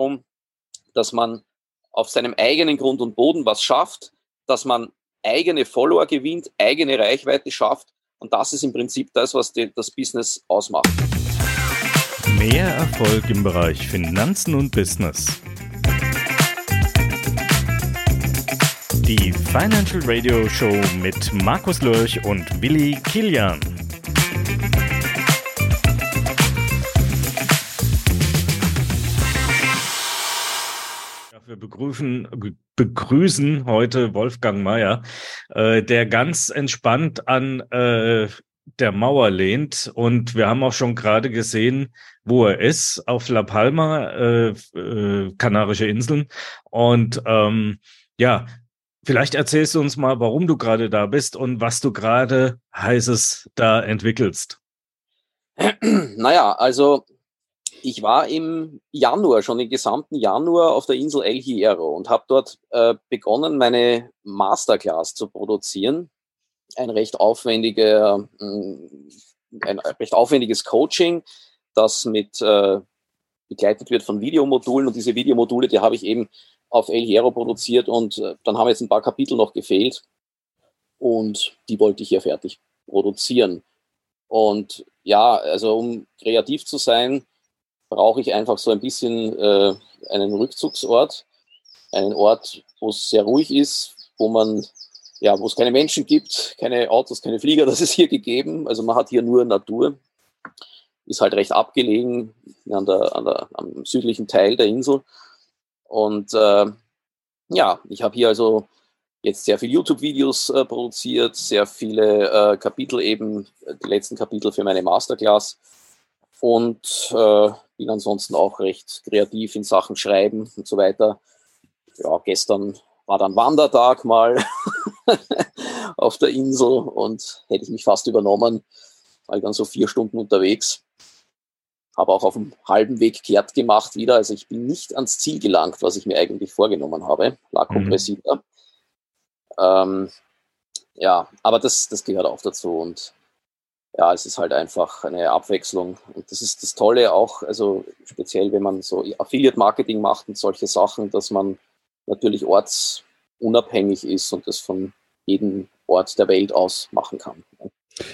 darum, dass man auf seinem eigenen Grund und Boden was schafft, dass man eigene Follower gewinnt, eigene Reichweite schafft. Und das ist im Prinzip das, was die, das Business ausmacht. Mehr Erfolg im Bereich Finanzen und Business. Die Financial Radio Show mit Markus Lörch und Willi Kilian. Begrüßen, begrüßen heute Wolfgang Mayer, äh, der ganz entspannt an äh, der Mauer lehnt. Und wir haben auch schon gerade gesehen, wo er ist, auf La Palma, äh, äh, Kanarische Inseln. Und ähm, ja, vielleicht erzählst du uns mal, warum du gerade da bist und was du gerade heißes da entwickelst. Naja, also ich war im Januar, schon im gesamten Januar auf der Insel El Hierro und habe dort äh, begonnen, meine Masterclass zu produzieren. Ein recht, aufwendige, äh, ein recht aufwendiges Coaching, das mit äh, begleitet wird von Videomodulen und diese Videomodule, die habe ich eben auf El Hierro produziert und äh, dann haben jetzt ein paar Kapitel noch gefehlt und die wollte ich hier fertig produzieren. Und ja, also um kreativ zu sein, brauche ich einfach so ein bisschen äh, einen Rückzugsort, einen Ort, wo es sehr ruhig ist, wo man ja, wo es keine Menschen gibt, keine Autos, keine Flieger, das ist hier gegeben. Also man hat hier nur Natur. Ist halt recht abgelegen an der, an der, am südlichen Teil der Insel. Und äh, ja, ich habe hier also jetzt sehr viele YouTube-Videos äh, produziert, sehr viele äh, Kapitel eben, die letzten Kapitel für meine Masterclass und äh, bin ansonsten auch recht kreativ in Sachen Schreiben und so weiter. Ja, gestern war dann Wandertag mal auf der Insel und hätte ich mich fast übernommen, war ich dann so vier Stunden unterwegs. Habe auch auf dem halben Weg kehrt gemacht wieder. Also ich bin nicht ans Ziel gelangt, was ich mir eigentlich vorgenommen habe. La Compresiva. Mhm. Ähm, ja, aber das, das gehört auch dazu und ja, es ist halt einfach eine Abwechslung. Und das ist das Tolle auch, also speziell wenn man so Affiliate-Marketing macht und solche Sachen, dass man natürlich ortsunabhängig ist und das von jedem Ort der Welt aus machen kann.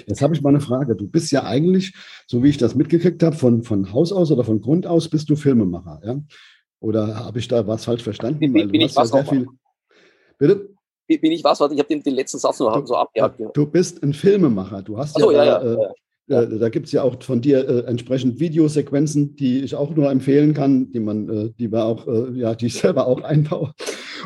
Jetzt habe ich mal eine Frage. Du bist ja eigentlich, so wie ich das mitgekriegt habe, von, von Haus aus oder von Grund aus bist du Filmemacher, ja? Oder habe ich da was falsch verstanden? Bin, bin, ich was ja sehr viel. Bitte? Bin ich was? Warte, ich habe den, den letzten Satz nur du, so abgehakt. Du bist ein Filmemacher. Du hast so, ja, ja, da, ja, ja. Äh, da gibt es ja auch von dir äh, entsprechend Videosequenzen, die ich auch nur empfehlen kann, die man, äh, die wir auch, äh, ja, die ich selber auch einbaue.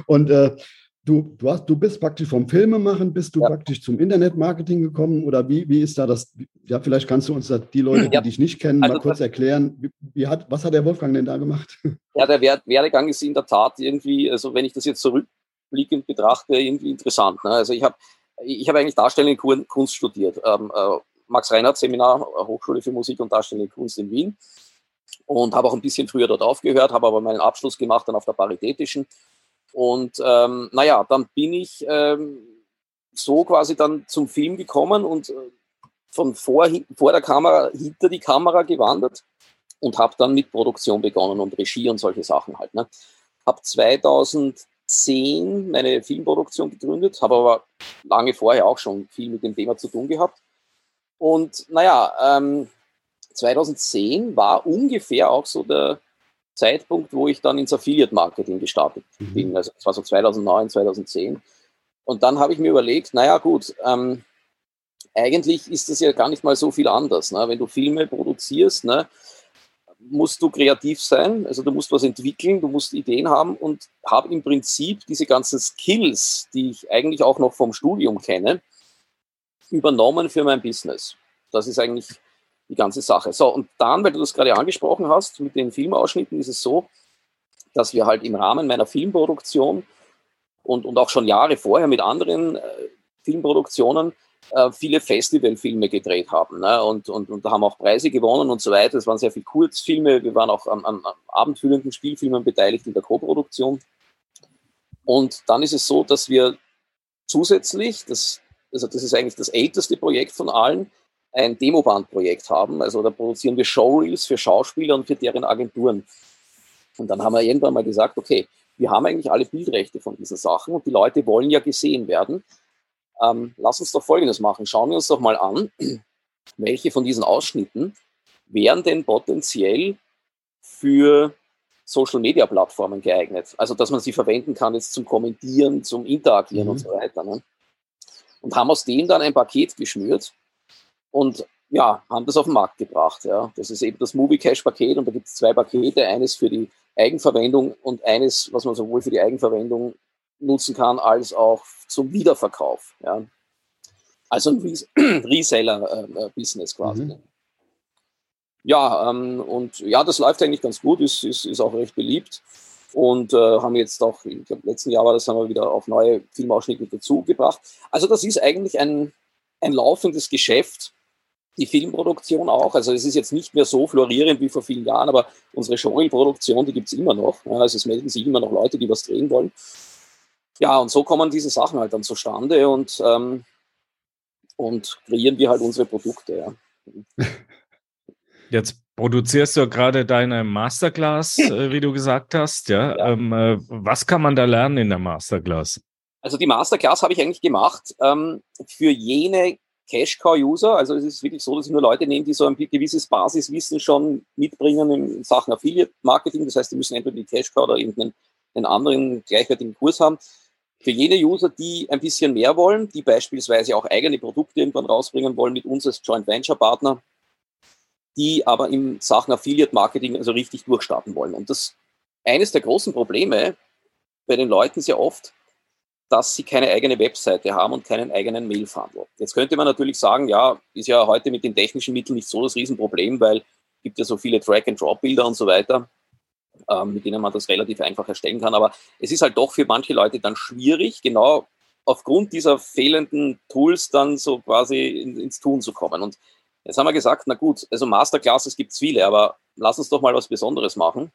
Und äh, du, du, hast, du bist praktisch vom Filmemachen, bist du praktisch zum Internetmarketing gekommen oder wie, wie ist da das? Ja, vielleicht kannst du uns da die Leute, die dich nicht kennen, also mal kurz erklären. Wie, wie, hat, was hat der Wolfgang denn da gemacht? Ja, der Werdegang ist in der Tat irgendwie, also wenn ich das jetzt zurück rückblickend betrachte, irgendwie interessant. Ne? Also ich habe ich hab eigentlich Darstellende Kunst studiert. Ähm, äh, Max Reinhardt Seminar, Hochschule für Musik und Darstellende Kunst in Wien. Und habe auch ein bisschen früher dort aufgehört, habe aber meinen Abschluss gemacht dann auf der Paritätischen. Und ähm, naja, dann bin ich ähm, so quasi dann zum Film gekommen und äh, von vor, vor der Kamera hinter die Kamera gewandert und habe dann mit Produktion begonnen und Regie und solche Sachen halt. Ne. Habe 2000 2010 meine Filmproduktion gegründet, habe aber lange vorher auch schon viel mit dem Thema zu tun gehabt. Und naja, ähm, 2010 war ungefähr auch so der Zeitpunkt, wo ich dann ins Affiliate-Marketing gestartet mhm. bin. Also das war so 2009, 2010. Und dann habe ich mir überlegt, naja gut, ähm, eigentlich ist das ja gar nicht mal so viel anders. Ne? Wenn du Filme produzierst, ne, musst du kreativ sein, also du musst was entwickeln, du musst Ideen haben und habe im Prinzip diese ganzen Skills, die ich eigentlich auch noch vom Studium kenne, übernommen für mein Business. Das ist eigentlich die ganze Sache. So, und dann, weil du das gerade angesprochen hast, mit den Filmausschnitten ist es so, dass wir halt im Rahmen meiner Filmproduktion und, und auch schon Jahre vorher mit anderen äh, Filmproduktionen äh, viele Festivalfilme gedreht haben ne? und, und, und haben auch Preise gewonnen und so weiter. Es waren sehr viele Kurzfilme, wir waren auch an, an, an abendfüllenden Spielfilmen beteiligt in der Co-Produktion. Und dann ist es so, dass wir zusätzlich, das, also das ist eigentlich das älteste Projekt von allen, ein Demobandprojekt haben. Also da produzieren wir Showreels für Schauspieler und für deren Agenturen. Und dann haben wir irgendwann mal gesagt, okay, wir haben eigentlich alle Bildrechte von diesen Sachen und die Leute wollen ja gesehen werden. Ähm, lass uns doch Folgendes machen. Schauen wir uns doch mal an, welche von diesen Ausschnitten wären denn potenziell für Social-Media-Plattformen geeignet. Also, dass man sie verwenden kann jetzt zum Kommentieren, zum Interagieren mhm. und so weiter. Ne? Und haben aus dem dann ein Paket geschnürt und ja, haben das auf den Markt gebracht. Ja. Das ist eben das Movie Cache Paket und da gibt es zwei Pakete, eines für die Eigenverwendung und eines, was man sowohl für die Eigenverwendung nutzen kann, als auch zum Wiederverkauf. Ja. Also ein Res Reseller-Business quasi. Mhm. Ja, ähm, und ja, das läuft eigentlich ganz gut, ist, ist, ist auch recht beliebt. Und äh, haben jetzt auch, ich glaube, letzten Jahr war das, haben wir wieder auf neue Filmausschnitte dazu gebracht. Also das ist eigentlich ein, ein laufendes Geschäft, die Filmproduktion auch. Also es ist jetzt nicht mehr so florierend wie vor vielen Jahren, aber unsere Showreel-Produktion, die gibt es immer noch. Ja, also es melden sich immer noch Leute, die was drehen wollen. Ja, und so kommen diese Sachen halt dann zustande und, ähm, und kreieren wir halt unsere Produkte. Ja. Jetzt produzierst du gerade deine Masterclass, äh, wie du gesagt hast. Ja? ja. Ähm, äh, was kann man da lernen in der Masterclass? Also die Masterclass habe ich eigentlich gemacht ähm, für jene Cash-Cow-User. Also es ist wirklich so, dass ich nur Leute nehme, die so ein gewisses Basiswissen schon mitbringen in Sachen Affiliate-Marketing. Das heißt, die müssen entweder die Cash-Cow oder irgendeinen einen anderen gleichwertigen Kurs haben. Für jene User, die ein bisschen mehr wollen, die beispielsweise auch eigene Produkte irgendwann rausbringen wollen mit uns als Joint Venture Partner, die aber in Sachen Affiliate Marketing also richtig durchstarten wollen. Und das eines der großen Probleme bei den Leuten sehr oft, dass sie keine eigene Webseite haben und keinen eigenen Mail-Funnel. Jetzt könnte man natürlich sagen, ja, ist ja heute mit den technischen Mitteln nicht so das Riesenproblem, weil es gibt ja so viele Track-and-Drop-Bilder und so weiter, mit denen man das relativ einfach erstellen kann. Aber es ist halt doch für manche Leute dann schwierig, genau aufgrund dieser fehlenden Tools dann so quasi in, ins Tun zu kommen. Und jetzt haben wir gesagt, na gut, also Masterclasses gibt es viele, aber lass uns doch mal was Besonderes machen.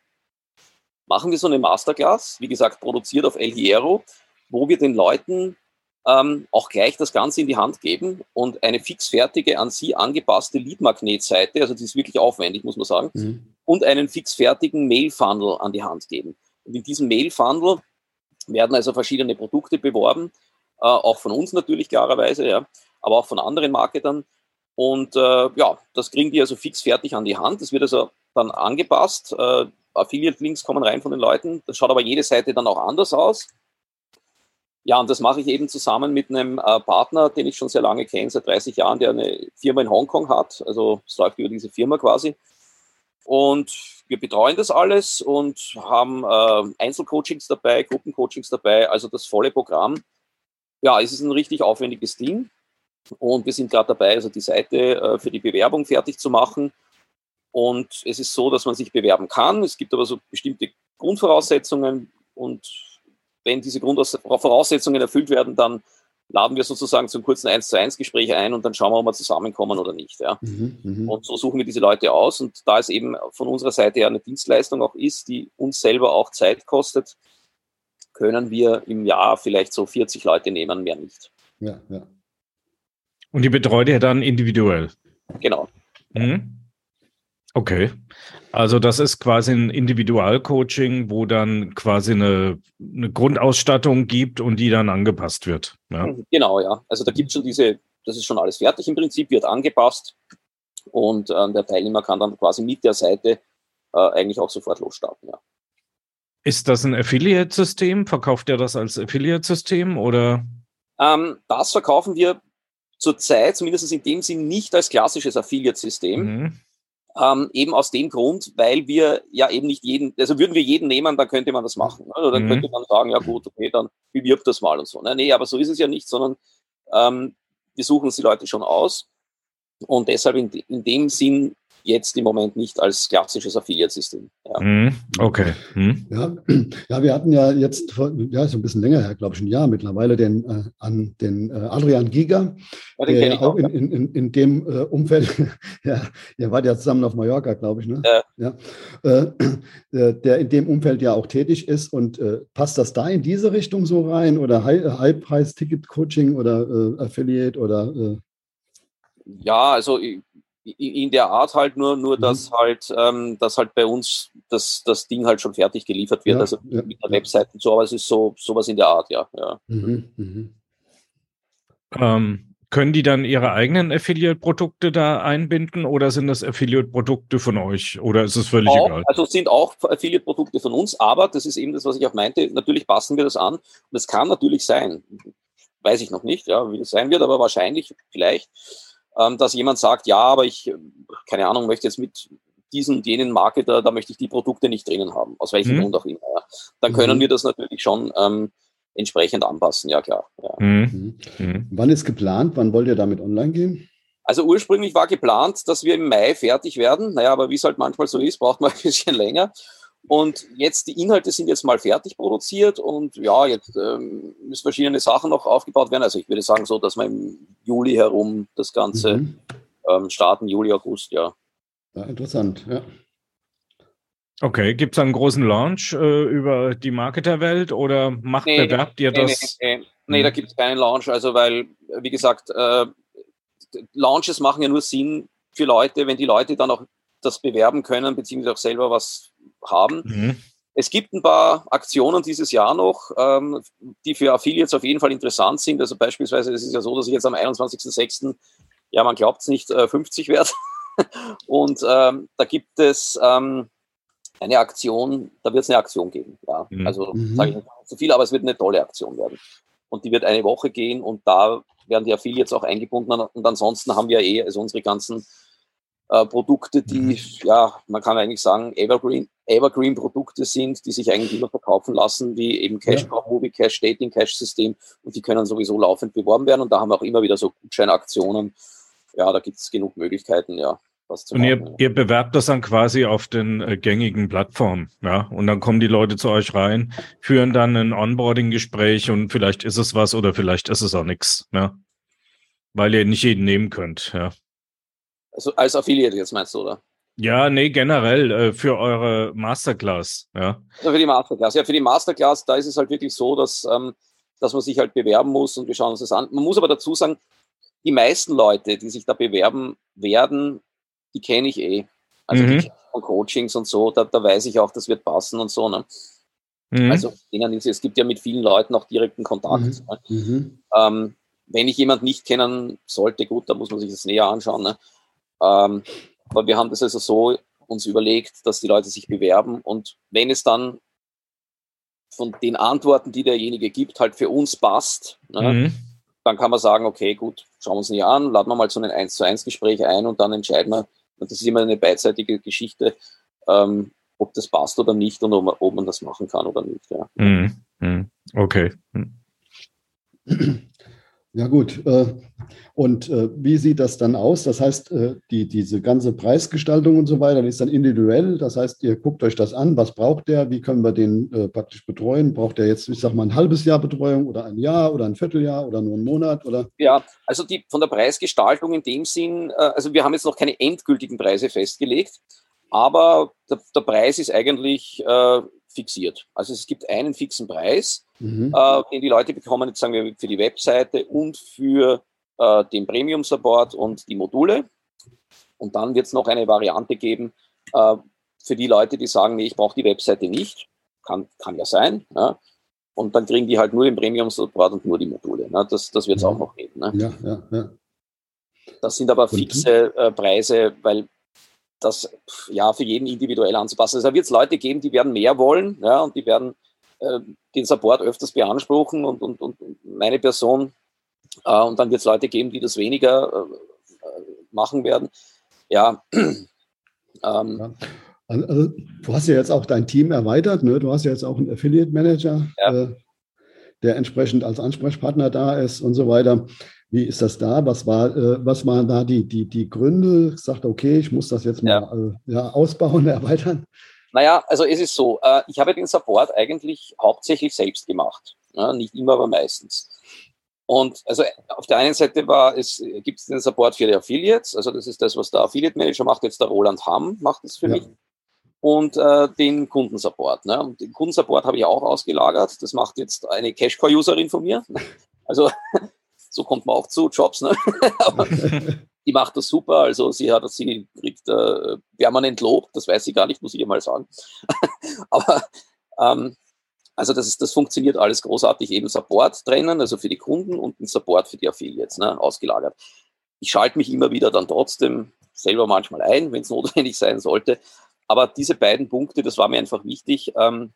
Machen wir so eine Masterclass, wie gesagt, produziert auf El Hierro wo wir den Leuten ähm, auch gleich das Ganze in die Hand geben und eine fixfertige, an sie angepasste Lead-Magnet-Seite, also die ist wirklich aufwendig, muss man sagen, mhm. und einen fixfertigen Mail-Funnel an die Hand geben. Und in diesem Mail-Funnel werden also verschiedene Produkte beworben, äh, auch von uns natürlich klarerweise, ja, aber auch von anderen Marketern. Und äh, ja, das kriegen die also fix fertig an die Hand. Das wird also dann angepasst. Äh, Affiliate-Links kommen rein von den Leuten. Das schaut aber jede Seite dann auch anders aus. Ja, und das mache ich eben zusammen mit einem äh, Partner, den ich schon sehr lange kenne, seit 30 Jahren, der eine Firma in Hongkong hat. Also es läuft über diese Firma quasi. Und wir betreuen das alles und haben äh, Einzelcoachings dabei, Gruppencoachings dabei, also das volle Programm. Ja, es ist ein richtig aufwendiges Ding. Und wir sind gerade dabei, also die Seite äh, für die Bewerbung fertig zu machen. Und es ist so, dass man sich bewerben kann. Es gibt aber so bestimmte Grundvoraussetzungen und wenn diese Grundvoraussetzungen erfüllt werden, dann laden wir sozusagen zum kurzen 1 zu 1 Gespräch ein und dann schauen wir, ob wir zusammenkommen oder nicht. Ja. Mhm, mh. Und so suchen wir diese Leute aus. Und da es eben von unserer Seite ja eine Dienstleistung auch ist, die uns selber auch Zeit kostet, können wir im Jahr vielleicht so 40 Leute nehmen, mehr nicht. Ja, ja. Und die betreut ihr dann individuell? Genau. Mhm. Okay. Also das ist quasi ein Individualcoaching, wo dann quasi eine, eine, Grundausstattung gibt und die dann angepasst wird. Ja? Genau, ja. Also da gibt es schon diese, das ist schon alles fertig im Prinzip, wird angepasst und äh, der Teilnehmer kann dann quasi mit der Seite äh, eigentlich auch sofort losstarten, ja. Ist das ein Affiliate-System? Verkauft ihr das als Affiliate-System oder? Ähm, das verkaufen wir zurzeit, zumindest in dem Sinn, nicht als klassisches Affiliate-System. Mhm ähm, eben aus dem Grund, weil wir ja eben nicht jeden, also würden wir jeden nehmen, dann könnte man das machen. Also dann mhm. könnte man sagen, ja gut, okay, dann bewirb das mal und so. Ne? Nee, aber so ist es ja nicht, sondern ähm, wir suchen uns die Leute schon aus. Und deshalb in, in dem Sinn jetzt im Moment nicht als klassisches Affiliate-System. Ja. Mhm, okay. Mhm. Ja, ja, wir hatten ja jetzt, vor, ja, so ein bisschen länger her, glaube ich, ein Jahr mittlerweile, den, äh, an den äh, Adrian Giga, ja, den der auch, auch in, in, in, dem äh, Umfeld, ja, ihr wart ja zusammen auf Mallorca, glaube ich, ne? Ja. ja. Äh, äh, der in dem Umfeld ja auch tätig ist und äh, passt das da in diese Richtung so rein oder Halbpreis-Ticket-Coaching oder Affiliate oder ja, also ich, in der Art halt nur, nur mhm. dass halt, ähm, dass halt bei uns das, das Ding halt schon fertig geliefert wird, ja, also ja, mit der ja. Webseite und so, aber es ist so sowas in der Art, ja. ja. Mhm, mhm. Ähm, können die dann ihre eigenen Affiliate-Produkte da einbinden oder sind das Affiliate-Produkte von euch oder ist es völlig auch, egal? Also es sind auch Affiliate-Produkte von uns, aber das ist eben das, was ich auch meinte, natürlich passen wir das an und es kann natürlich sein, weiß ich noch nicht, ja, wie das sein wird, aber wahrscheinlich vielleicht, dass jemand sagt, ja, aber ich, keine Ahnung, möchte jetzt mit diesen und jenen Marketer, da möchte ich die Produkte nicht drinnen haben, aus welchem mhm. Grund auch immer. Ja. Dann können mhm. wir das natürlich schon ähm, entsprechend anpassen, ja klar. Ja. Mhm. Mhm. Wann ist geplant? Wann wollt ihr damit online gehen? Also ursprünglich war geplant, dass wir im Mai fertig werden. Naja, aber wie es halt manchmal so ist, braucht man ein bisschen länger. Und jetzt, die Inhalte sind jetzt mal fertig produziert und ja, jetzt ähm, müssen verschiedene Sachen noch aufgebaut werden. Also ich würde sagen so, dass wir im Juli herum das Ganze mhm. ähm, starten, Juli, August, ja. Ja, interessant, ja. Okay, gibt es einen großen Launch äh, über die Marketerwelt oder macht, nee, bewerbt ihr das? Nee, nee, nee da hm. gibt es keinen Launch, also weil, wie gesagt, äh, Launches machen ja nur Sinn für Leute, wenn die Leute dann auch das bewerben können, beziehungsweise auch selber was haben. Mhm. Es gibt ein paar Aktionen dieses Jahr noch, ähm, die für Affiliates auf jeden Fall interessant sind. Also beispielsweise, es ist ja so, dass ich jetzt am 21.06., ja, man glaubt es nicht, äh, 50 werde. Und ähm, da gibt es ähm, eine Aktion, da wird es eine Aktion geben. Ja. Mhm. Also mhm. sage ich nicht zu viel, aber es wird eine tolle Aktion werden. Und die wird eine Woche gehen und da werden die Affiliates auch eingebunden. Und ansonsten haben wir eh, also unsere ganzen äh, Produkte, die, mhm. ja, man kann eigentlich sagen, Evergreen, Evergreen-Produkte sind, die sich eigentlich immer verkaufen lassen, wie eben Cash ja. Movie, Cash Dating, Cash System und die können sowieso laufend beworben werden und da haben wir auch immer wieder so Gutscheinaktionen. Ja, da gibt es genug Möglichkeiten, ja was zu Und ihr, ihr, bewerbt das dann quasi auf den äh, gängigen Plattformen, ja? Und dann kommen die Leute zu euch rein, führen dann ein Onboarding-Gespräch und vielleicht ist es was oder vielleicht ist es auch nichts, ja? Weil ihr nicht jeden nehmen könnt, ja. Also als Affiliate jetzt meinst du, oder? Ja, nee, generell äh, für eure Masterclass, ja. Also für die Masterclass. Ja, für die Masterclass, da ist es halt wirklich so, dass, ähm, dass man sich halt bewerben muss und wir schauen uns das an. Man muss aber dazu sagen, die meisten Leute, die sich da bewerben werden, die kenne ich eh. Also mhm. die von Coachings und so, da, da weiß ich auch, das wird passen und so. Ne? Mhm. Also es gibt ja mit vielen Leuten auch direkten Kontakt. Mhm. Ne? Mhm. Ähm, wenn ich jemanden nicht kennen sollte, gut, da muss man sich das näher anschauen. Ne? Ähm, aber wir haben das also so uns überlegt, dass die Leute sich bewerben und wenn es dann von den Antworten, die derjenige gibt, halt für uns passt, ne, mhm. dann kann man sagen, okay, gut, schauen wir uns näher an, laden wir mal so ein 1 zu 1 Gespräch ein und dann entscheiden wir, und das ist immer eine beidseitige Geschichte, ähm, ob das passt oder nicht und ob man, ob man das machen kann oder nicht. Ja. Mm, mm, okay. Ja gut. Äh, und äh, wie sieht das dann aus? Das heißt, äh, die, diese ganze Preisgestaltung und so weiter, ist dann individuell. Das heißt, ihr guckt euch das an, was braucht der, wie können wir den praktisch betreuen? Braucht der jetzt, ich sag mal, ein halbes Jahr Betreuung oder ein Jahr oder ein Vierteljahr oder nur einen Monat? Oder? Ja, also die, von der Preisgestaltung in dem Sinn, also wir haben jetzt noch keine endgültigen Preise festgelegt, aber der, der Preis ist eigentlich fixiert. Also es gibt einen fixen Preis, mhm. äh, den die Leute bekommen, jetzt sagen wir für die Webseite und für äh, den Premium-Support und die Module. Und dann wird es noch eine Variante geben äh, für die Leute, die sagen, nee, ich brauche die Webseite nicht. Kann, kann ja sein. Ja. Und dann kriegen die halt nur den Premium-Support und nur die Module. Ne? Das, das wird es ja. auch noch geben. Ne? Ja, ja, ja. Das sind aber fixe äh, Preise, weil das ja für jeden individuell anzupassen. Also da wird es Leute geben, die werden mehr wollen, ja, und die werden äh, den Support öfters beanspruchen und, und, und meine Person. Äh, und dann wird es Leute geben, die das weniger äh, machen werden. Ja. ähm, ja. Also, also, du hast ja jetzt auch dein Team erweitert, ne? Du hast ja jetzt auch einen Affiliate Manager, ja. äh, der entsprechend als Ansprechpartner da ist und so weiter. Wie ist das da? Was, war, äh, was waren da die, die, die Gründe? Sagt, okay, ich muss das jetzt mal ja. Äh, ja, ausbauen, erweitern. Naja, also es ist so, äh, ich habe den Support eigentlich hauptsächlich selbst gemacht. Ja, nicht immer, aber meistens. Und also auf der einen Seite war es, gibt es den Support für die Affiliates, also das ist das, was der Affiliate Manager macht, jetzt der Roland Hamm macht das für ja. mich. Und äh, den Kundensupport. Ne? Und den Kundensupport habe ich auch ausgelagert. Das macht jetzt eine Cashcore-Userin von mir. Also so kommt man auch zu Jobs. Ne? die macht das super. Also sie hat, sie kriegt äh, permanent Lob, das weiß sie gar nicht, muss ich ihr mal sagen. Aber ähm, also das, ist, das funktioniert alles großartig, eben Support trennen, also für die Kunden und ein Support für die Affiliates, ne, ausgelagert. Ich schalte mich immer wieder dann trotzdem selber manchmal ein, wenn es notwendig sein sollte. Aber diese beiden Punkte, das war mir einfach wichtig, ähm,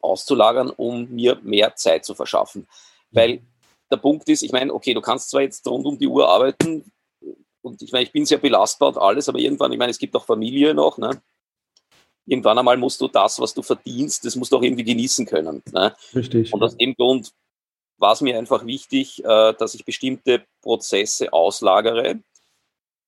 auszulagern, um mir mehr Zeit zu verschaffen. Weil der Punkt ist, ich meine, okay, du kannst zwar jetzt rund um die Uhr arbeiten und ich meine, ich bin sehr belastbar und alles, aber irgendwann, ich meine, es gibt auch Familie noch, ne? Irgendwann einmal musst du das, was du verdienst, das musst du auch irgendwie genießen können. Ne? Richtig. Und aus dem Grund war es mir einfach wichtig, äh, dass ich bestimmte Prozesse auslagere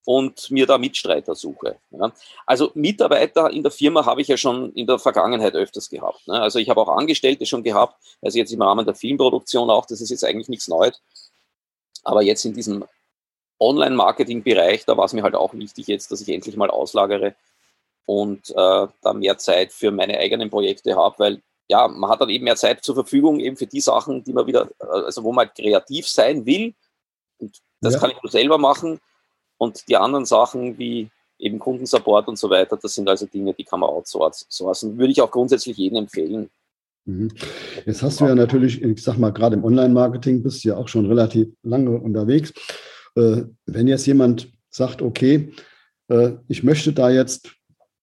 und mir da Mitstreiter suche. Ja. Also Mitarbeiter in der Firma habe ich ja schon in der Vergangenheit öfters gehabt. Ne. Also ich habe auch Angestellte schon gehabt, also jetzt im Rahmen der Filmproduktion auch, das ist jetzt eigentlich nichts Neues. Aber jetzt in diesem Online-Marketing-Bereich, da war es mir halt auch wichtig jetzt, dass ich endlich mal auslagere und äh, da mehr Zeit für meine eigenen Projekte habe, weil ja, man hat dann eben mehr Zeit zur Verfügung, eben für die Sachen, die man wieder, äh, also wo man halt kreativ sein will. Und das ja. kann ich nur selber machen und die anderen Sachen wie eben Kundensupport und so weiter, das sind also Dinge, die kann man outsourcen. Würde ich auch grundsätzlich jedem empfehlen. Mhm. Jetzt hast du ja natürlich, ich sag mal, gerade im Online-Marketing bist du ja auch schon relativ lange unterwegs. Äh, wenn jetzt jemand sagt, okay, äh, ich möchte da jetzt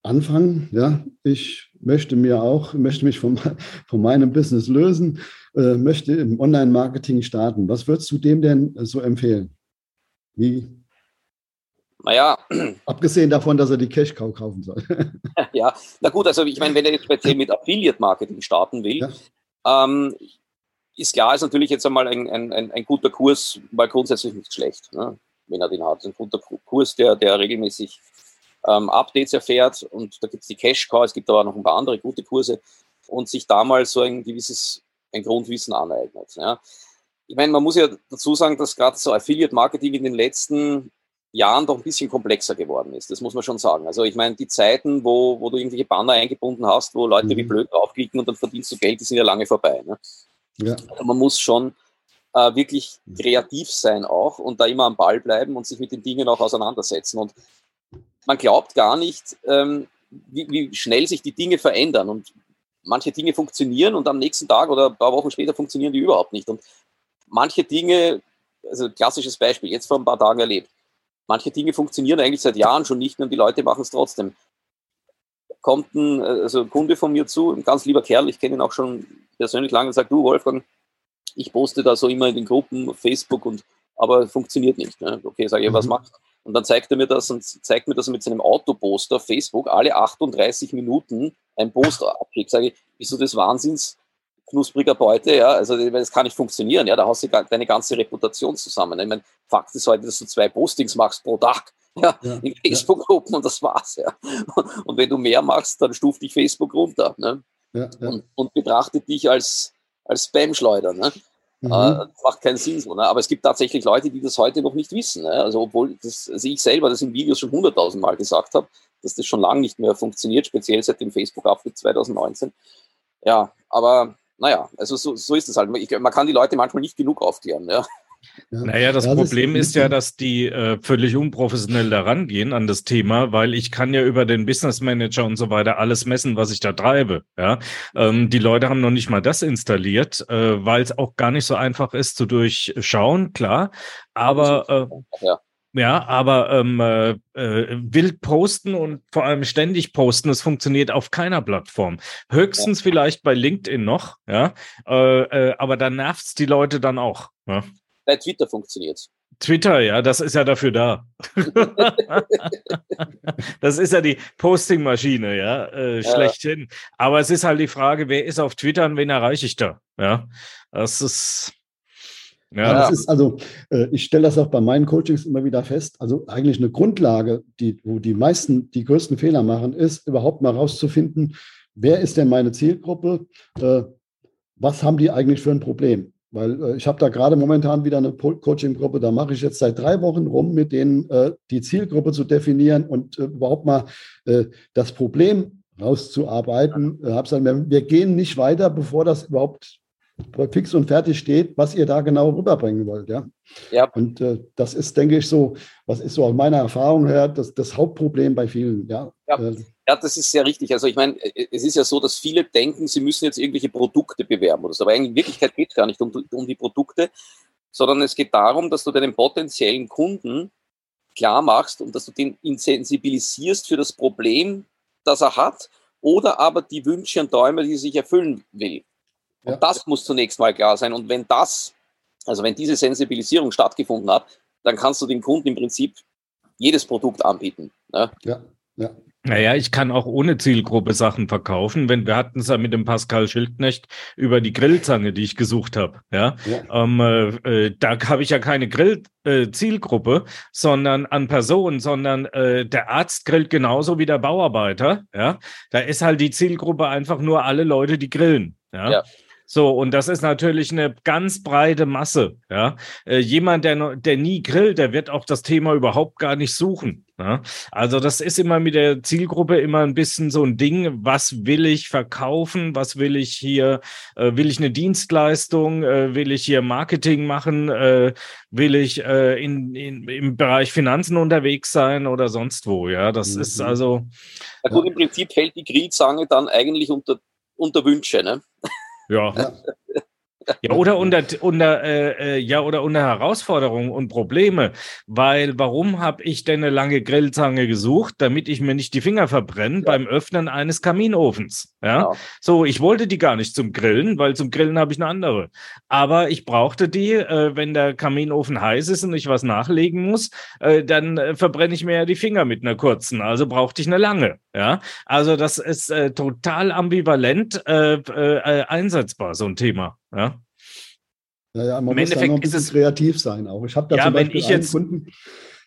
anfangen, ja, ich möchte mir auch, möchte mich von, von meinem Business lösen, äh, möchte im Online-Marketing starten. Was würdest du dem denn so empfehlen? Wie naja. Abgesehen davon, dass er die Cash-Cow kaufen soll. ja, na gut, also ich meine, wenn er jetzt bei mit Affiliate-Marketing starten will, ja. ähm, ist klar, ist natürlich jetzt einmal ein, ein, ein, guter Kurs, weil grundsätzlich nicht schlecht, ne, wenn er den hat. Ein guter Kurs, der, der regelmäßig ähm, Updates erfährt und da gibt es die Cash-Cow, es gibt aber noch ein paar andere gute Kurse und sich da mal so ein gewisses ein Grundwissen aneignet. Ja. Ich meine, man muss ja dazu sagen, dass gerade so Affiliate-Marketing in den letzten Jahren doch ein bisschen komplexer geworden ist. Das muss man schon sagen. Also ich meine, die Zeiten, wo, wo du irgendwelche Banner eingebunden hast, wo Leute mhm. wie blöd draufklicken und dann verdienst du Geld, die sind ja lange vorbei. Ne? Ja. Also man muss schon äh, wirklich kreativ sein auch und da immer am Ball bleiben und sich mit den Dingen auch auseinandersetzen. Und man glaubt gar nicht, ähm, wie, wie schnell sich die Dinge verändern. Und manche Dinge funktionieren und am nächsten Tag oder ein paar Wochen später funktionieren die überhaupt nicht. Und manche Dinge, also klassisches Beispiel, jetzt vor ein paar Tagen erlebt, manche Dinge funktionieren eigentlich seit Jahren schon nicht mehr und die Leute machen es trotzdem. Kommt ein, also ein Kunde von mir zu, ein ganz lieber Kerl, ich kenne ihn auch schon persönlich lange und sagt, du Wolfgang, ich poste da so immer in den Gruppen auf Facebook und aber funktioniert nicht. Ne? Okay, sage ich, mhm. was machst du? Und dann zeigt er mir das und zeigt mir das mit seinem Autoposter auf Facebook alle 38 Minuten ein Poster abkriegt. Sage ich, bist du des Wahnsinns? Knuspriger Beute, ja, also das kann nicht funktionieren, ja, da hast du deine ganze Reputation zusammen. Ich meine, Fakt ist heute, dass du zwei Postings machst pro Tag, ja, ja in Facebook-Gruppen ja. und das war's, ja. Und wenn du mehr machst, dann stuft dich Facebook runter, ne? Ja, und, und, betrachtet dich als, als Spam-Schleuder, ne? Mhm. Äh, macht keinen Sinn so, ne? aber es gibt tatsächlich Leute, die das heute noch nicht wissen. Ne? Also obwohl das, also ich selber das in Videos schon hunderttausend Mal gesagt habe, dass das schon lange nicht mehr funktioniert, speziell seit dem Facebook-Update 2019. Ja, aber naja, also so, so ist es halt. Ich, man kann die Leute manchmal nicht genug aufklären. Ja. Ja. Naja, das ja, Problem das ist, ist ja, dass die äh, völlig unprofessionell daran gehen an das Thema, weil ich kann ja über den Business Manager und so weiter alles messen, was ich da treibe. Ja, ähm, die Leute haben noch nicht mal das installiert, äh, weil es auch gar nicht so einfach ist zu durchschauen, klar. Aber äh, ja. Ja, aber ähm, äh, äh, wild posten und vor allem ständig posten, das funktioniert auf keiner Plattform. Höchstens ja. vielleicht bei LinkedIn noch, ja. Äh, äh, aber da nervt's die Leute dann auch. Ja? Bei Twitter funktioniert's. Twitter, ja, das ist ja dafür da. das ist ja die Postingmaschine, ja, äh, ja, schlechthin. Aber es ist halt die Frage, wer ist auf Twitter und wen erreiche ich da? Ja, das ist ja. Das ist also, äh, ich stelle das auch bei meinen Coachings immer wieder fest. Also eigentlich eine Grundlage, die, wo die meisten die größten Fehler machen, ist überhaupt mal rauszufinden, wer ist denn meine Zielgruppe? Äh, was haben die eigentlich für ein Problem? Weil äh, ich habe da gerade momentan wieder eine Coaching-Gruppe, da mache ich jetzt seit drei Wochen rum, mit denen die Zielgruppe zu definieren und überhaupt mal das Problem rauszuarbeiten. Ja. wir gehen nicht weiter, bevor das überhaupt fix und fertig steht, was ihr da genau rüberbringen wollt. Ja. ja. Und äh, das ist, denke ich, so, was ist so aus meiner Erfahrung her, das, das Hauptproblem bei vielen. Ja. Ja. Äh, ja, das ist sehr richtig. Also ich meine, es ist ja so, dass viele denken, sie müssen jetzt irgendwelche Produkte bewerben oder so. Aber in Wirklichkeit geht es gar nicht um, um die Produkte, sondern es geht darum, dass du deinen potenziellen Kunden klar machst und dass du den insensibilisierst für das Problem, das er hat oder aber die Wünsche und Träume, die er sich erfüllen will. Und ja. das muss zunächst mal klar sein. Und wenn das, also wenn diese Sensibilisierung stattgefunden hat, dann kannst du dem Kunden im Prinzip jedes Produkt anbieten. Ne? Ja, ja. Naja, ich kann auch ohne Zielgruppe Sachen verkaufen. Wenn wir hatten es ja mit dem Pascal Schildknecht über die Grillzange, die ich gesucht habe. Ja, ja. Ähm, äh, äh da habe ich ja keine Grill-Zielgruppe, äh, sondern an Personen, sondern äh, der Arzt grillt genauso wie der Bauarbeiter. Ja, da ist halt die Zielgruppe einfach nur alle Leute, die grillen. Ja. ja. So, und das ist natürlich eine ganz breite Masse. Ja? Äh, jemand, der, der nie grillt, der wird auch das Thema überhaupt gar nicht suchen. Ja? Also, das ist immer mit der Zielgruppe immer ein bisschen so ein Ding. Was will ich verkaufen? Was will ich hier? Äh, will ich eine Dienstleistung? Äh, will ich hier Marketing machen? Äh, will ich äh, in, in, im Bereich Finanzen unterwegs sein oder sonst wo? Ja, das mhm. ist also. Gut, im Prinzip hält die Grillzange dann eigentlich unter, unter Wünsche, ne? Ja. Ja, oder unter, unter, äh, äh, ja, oder unter Herausforderungen und Probleme. Weil warum habe ich denn eine lange Grillzange gesucht? Damit ich mir nicht die Finger verbrenne ja. beim Öffnen eines Kaminofens. Ja? ja? So, ich wollte die gar nicht zum Grillen, weil zum Grillen habe ich eine andere. Aber ich brauchte die, äh, wenn der Kaminofen heiß ist und ich was nachlegen muss, äh, dann äh, verbrenne ich mir ja die Finger mit einer kurzen. Also brauchte ich eine lange. Ja, also das ist äh, total ambivalent äh, äh, einsetzbar, so ein Thema. Ja. Ja, ja, man Im muss Endeffekt da noch ein bisschen kreativ sein auch. Ich habe da ja, zum Beispiel einen jetzt, Kunden.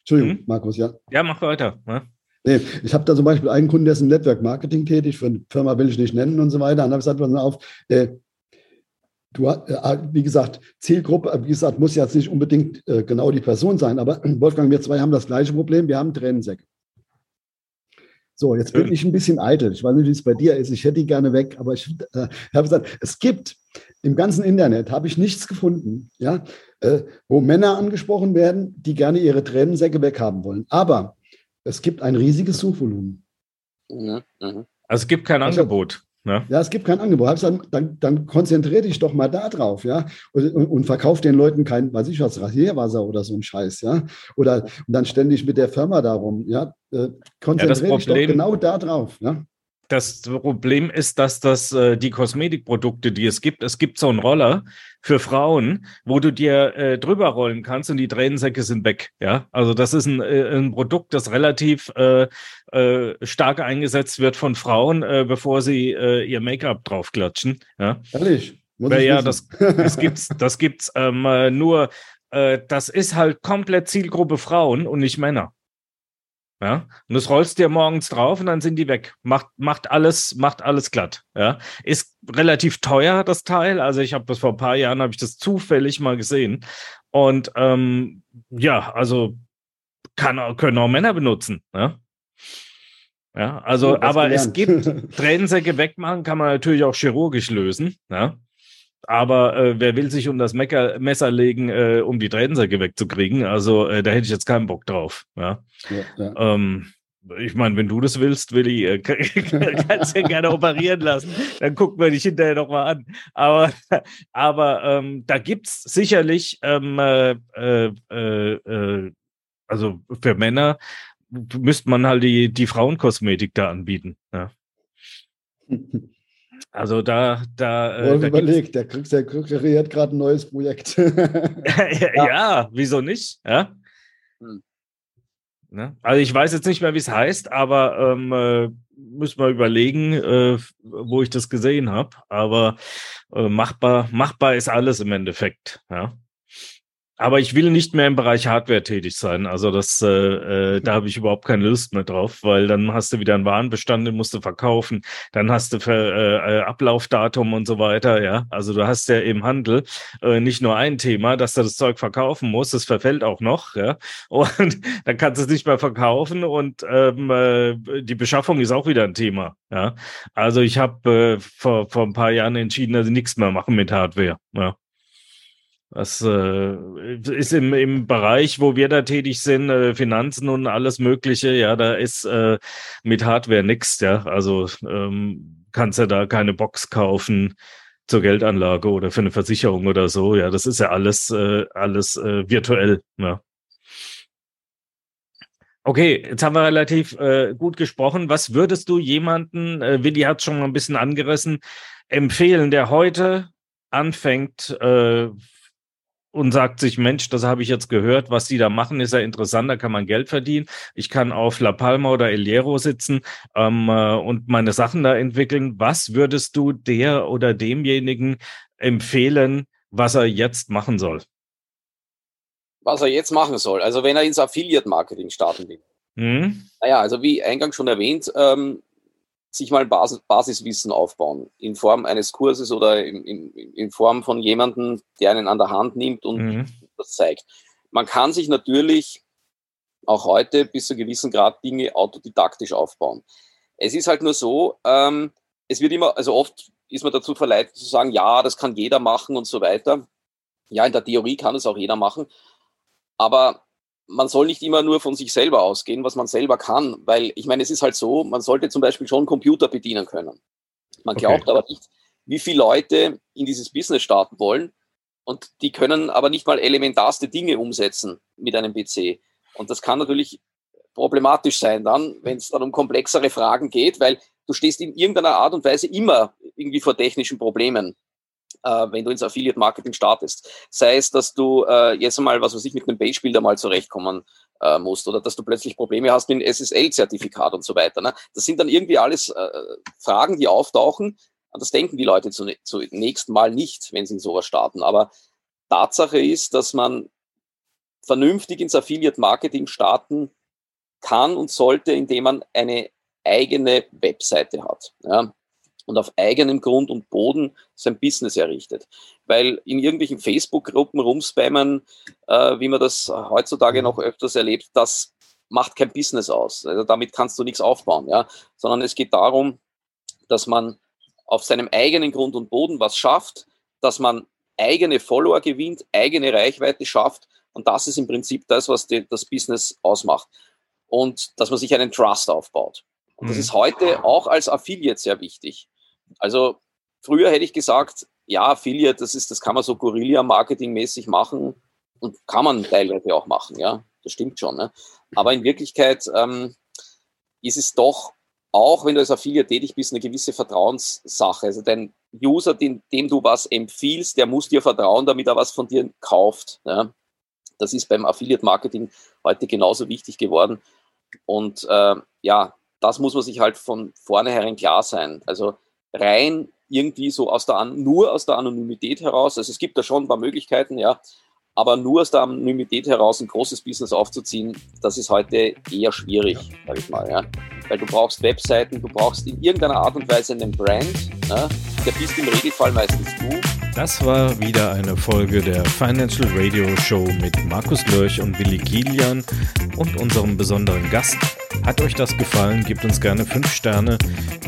Entschuldigung, hm? Markus, ja. Ja, mach weiter. Ja. Nee, ich habe da zum Beispiel einen Kunden, der ist im Network Marketing tätig, für eine Firma will ich nicht nennen und so weiter. Und habe gesagt, pass auf, äh, du äh, wie gesagt, Zielgruppe, wie gesagt, muss jetzt nicht unbedingt äh, genau die Person sein, aber Wolfgang, wir zwei haben das gleiche Problem, wir haben Tränensäcke. So, jetzt bin ich ein bisschen eitel. Ich weiß nicht, wie es bei dir ist. Ich hätte die gerne weg, aber ich äh, habe gesagt, es gibt im ganzen Internet habe ich nichts gefunden, ja, äh, wo Männer angesprochen werden, die gerne ihre Tränensäcke weghaben wollen. Aber es gibt ein riesiges Suchvolumen. Mhm. Also es gibt kein also, Angebot. Ja. ja, es gibt kein Angebot. Dann, dann, dann konzentriere dich doch mal da drauf, ja. Und, und, und verkauf den Leuten kein, weiß ich was, Rasierwasser oder so ein Scheiß, ja. Oder und dann ständig mit der Firma darum, ja. Äh, konzentriere ja, dich doch genau da drauf, ja das Problem ist, dass das äh, die Kosmetikprodukte, die es gibt, es gibt so einen Roller für Frauen, wo du dir äh, drüber rollen kannst und die Tränensäcke sind weg. Ja, also das ist ein, äh, ein Produkt, das relativ äh, äh, stark eingesetzt wird von Frauen, äh, bevor sie ihr Make-up draufklatschen. Ja, ehrlich. Ja, das, das gibt's, das gibt's ähm, äh, nur. Das ist halt komplett Zielgruppe Frauen und nicht Männer. Ja, und das rollst dir morgens drauf und dann sind die weg. Macht, macht alles, macht alles glatt. Ja, ist relativ teuer das Teil. Also ich habe das vor ein paar Jahren habe ich das zufällig mal gesehen und ähm, ja, also kann, können auch Männer benutzen. Ja, ja also aber gelernt. es gibt Tränensäcke wegmachen kann man natürlich auch chirurgisch lösen. Ja, aber äh, wer will sich um das Mecker Messer legen, äh, um die Tränensäcke wegzukriegen? Also äh, da hätte ich jetzt keinen Bock drauf. Ja. ja, ja. Ähm, ich meine, wenn du das willst, Willi, äh, kannst du ja gerne operieren lassen. Dann gucken wir dich hinterher nochmal an. Aber, aber ähm, da gibt's sicherlich, ähm, äh, äh, äh, also für Männer müsste man halt die, die Frauenkosmetik da anbieten. Ja. Also da, da. Äh, da überlegt, der, der kreiert gerade ein neues Projekt. ja, ja, wieso nicht? Ja. Hm. Ne? Also ich weiß jetzt nicht mehr, wie es heißt, aber ähm, äh, müssen wir überlegen, äh, wo ich das gesehen habe. Aber äh, machbar, machbar ist alles im Endeffekt. Ja. Aber ich will nicht mehr im Bereich Hardware tätig sein. Also das, äh, äh, da habe ich überhaupt keine Lust mehr drauf, weil dann hast du wieder einen Warenbestand, den musst du verkaufen, dann hast du äh, äh, Ablaufdatum und so weiter. Ja, also du hast ja im Handel äh, nicht nur ein Thema, dass du das Zeug verkaufen musst, das verfällt auch noch. Ja, und dann kannst du es nicht mehr verkaufen und ähm, äh, die Beschaffung ist auch wieder ein Thema. Ja, also ich habe äh, vor vor ein paar Jahren entschieden, dass ich nichts mehr machen mit Hardware. Ja. Das äh, ist im, im Bereich, wo wir da tätig sind, äh, Finanzen und alles Mögliche, ja, da ist äh, mit Hardware nichts, ja. Also ähm, kannst ja da keine Box kaufen zur Geldanlage oder für eine Versicherung oder so. Ja, das ist ja alles, äh, alles äh, virtuell. Ja. Okay, jetzt haben wir relativ äh, gut gesprochen. Was würdest du jemanden, Willi hat schon mal ein bisschen angerissen, empfehlen, der heute anfängt, äh, und sagt sich, Mensch, das habe ich jetzt gehört, was die da machen, ist ja interessant, da kann man Geld verdienen. Ich kann auf La Palma oder El Hierro sitzen ähm, äh, und meine Sachen da entwickeln. Was würdest du der oder demjenigen empfehlen, was er jetzt machen soll? Was er jetzt machen soll. Also wenn er ins Affiliate-Marketing starten will. Mhm. Naja, also wie eingangs schon erwähnt, ähm, sich mal Basis, Basiswissen aufbauen, in Form eines Kurses oder in, in, in, Form von jemandem, der einen an der Hand nimmt und mhm. das zeigt. Man kann sich natürlich auch heute bis zu einem gewissen Grad Dinge autodidaktisch aufbauen. Es ist halt nur so, ähm, es wird immer, also oft ist man dazu verleitet zu sagen, ja, das kann jeder machen und so weiter. Ja, in der Theorie kann es auch jeder machen. Aber man soll nicht immer nur von sich selber ausgehen, was man selber kann, weil ich meine, es ist halt so, man sollte zum Beispiel schon Computer bedienen können. Man okay. glaubt aber nicht, wie viele Leute in dieses Business starten wollen und die können aber nicht mal elementarste Dinge umsetzen mit einem PC. Und das kann natürlich problematisch sein dann, wenn es dann um komplexere Fragen geht, weil du stehst in irgendeiner Art und Weise immer irgendwie vor technischen Problemen äh, wenn du ins Affiliate-Marketing startest. Sei es, dass du äh, jetzt mal, was weiß ich, mit einem Page-Builder mal zurechtkommen äh, musst oder dass du plötzlich Probleme hast mit einem SSL-Zertifikat und so weiter. Ne? Das sind dann irgendwie alles äh, Fragen, die auftauchen. Und das denken die Leute zunächst mal nicht, wenn sie in sowas starten. Aber Tatsache ist, dass man vernünftig ins Affiliate-Marketing starten kann und sollte, indem man eine eigene Webseite hat. Ja? Und auf eigenem Grund und Boden sein Business errichtet. Weil in irgendwelchen Facebook-Gruppen rumspammen, äh, wie man das heutzutage noch öfters erlebt, das macht kein Business aus. Also damit kannst du nichts aufbauen, ja. Sondern es geht darum, dass man auf seinem eigenen Grund und Boden was schafft, dass man eigene Follower gewinnt, eigene Reichweite schafft. Und das ist im Prinzip das, was die, das Business ausmacht. Und dass man sich einen Trust aufbaut. Und das mhm. ist heute auch als Affiliate sehr wichtig. Also früher hätte ich gesagt, ja, Affiliate, das ist, das kann man so Guerilla-Marketing-mäßig machen und kann man teilweise auch machen, ja, das stimmt schon. Ne? Aber in Wirklichkeit ähm, ist es doch auch, wenn du als Affiliate tätig bist, eine gewisse Vertrauenssache. Also dein User, dem, dem du was empfiehlst, der muss dir vertrauen, damit er was von dir kauft. Ja? Das ist beim Affiliate-Marketing heute genauso wichtig geworden. Und äh, ja, das muss man sich halt von vornherein klar sein. Also rein irgendwie so aus der, nur aus der Anonymität heraus, also es gibt da schon ein paar Möglichkeiten, ja, aber nur aus der Anonymität heraus ein großes Business aufzuziehen, das ist heute eher schwierig, sag ich mal, ja. Weil du brauchst Webseiten, du brauchst in irgendeiner Art und Weise einen Brand, ja? der bist im Regelfall meistens du. Das war wieder eine Folge der Financial Radio Show mit Markus Lörch und Willi Kilian und unserem besonderen Gast hat euch das gefallen? Gebt uns gerne 5 Sterne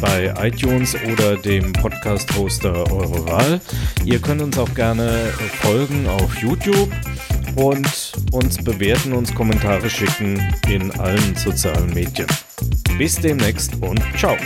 bei iTunes oder dem Podcast-Hoster eurer Wahl. Ihr könnt uns auch gerne folgen auf YouTube und uns bewerten, uns Kommentare schicken in allen sozialen Medien. Bis demnächst und ciao.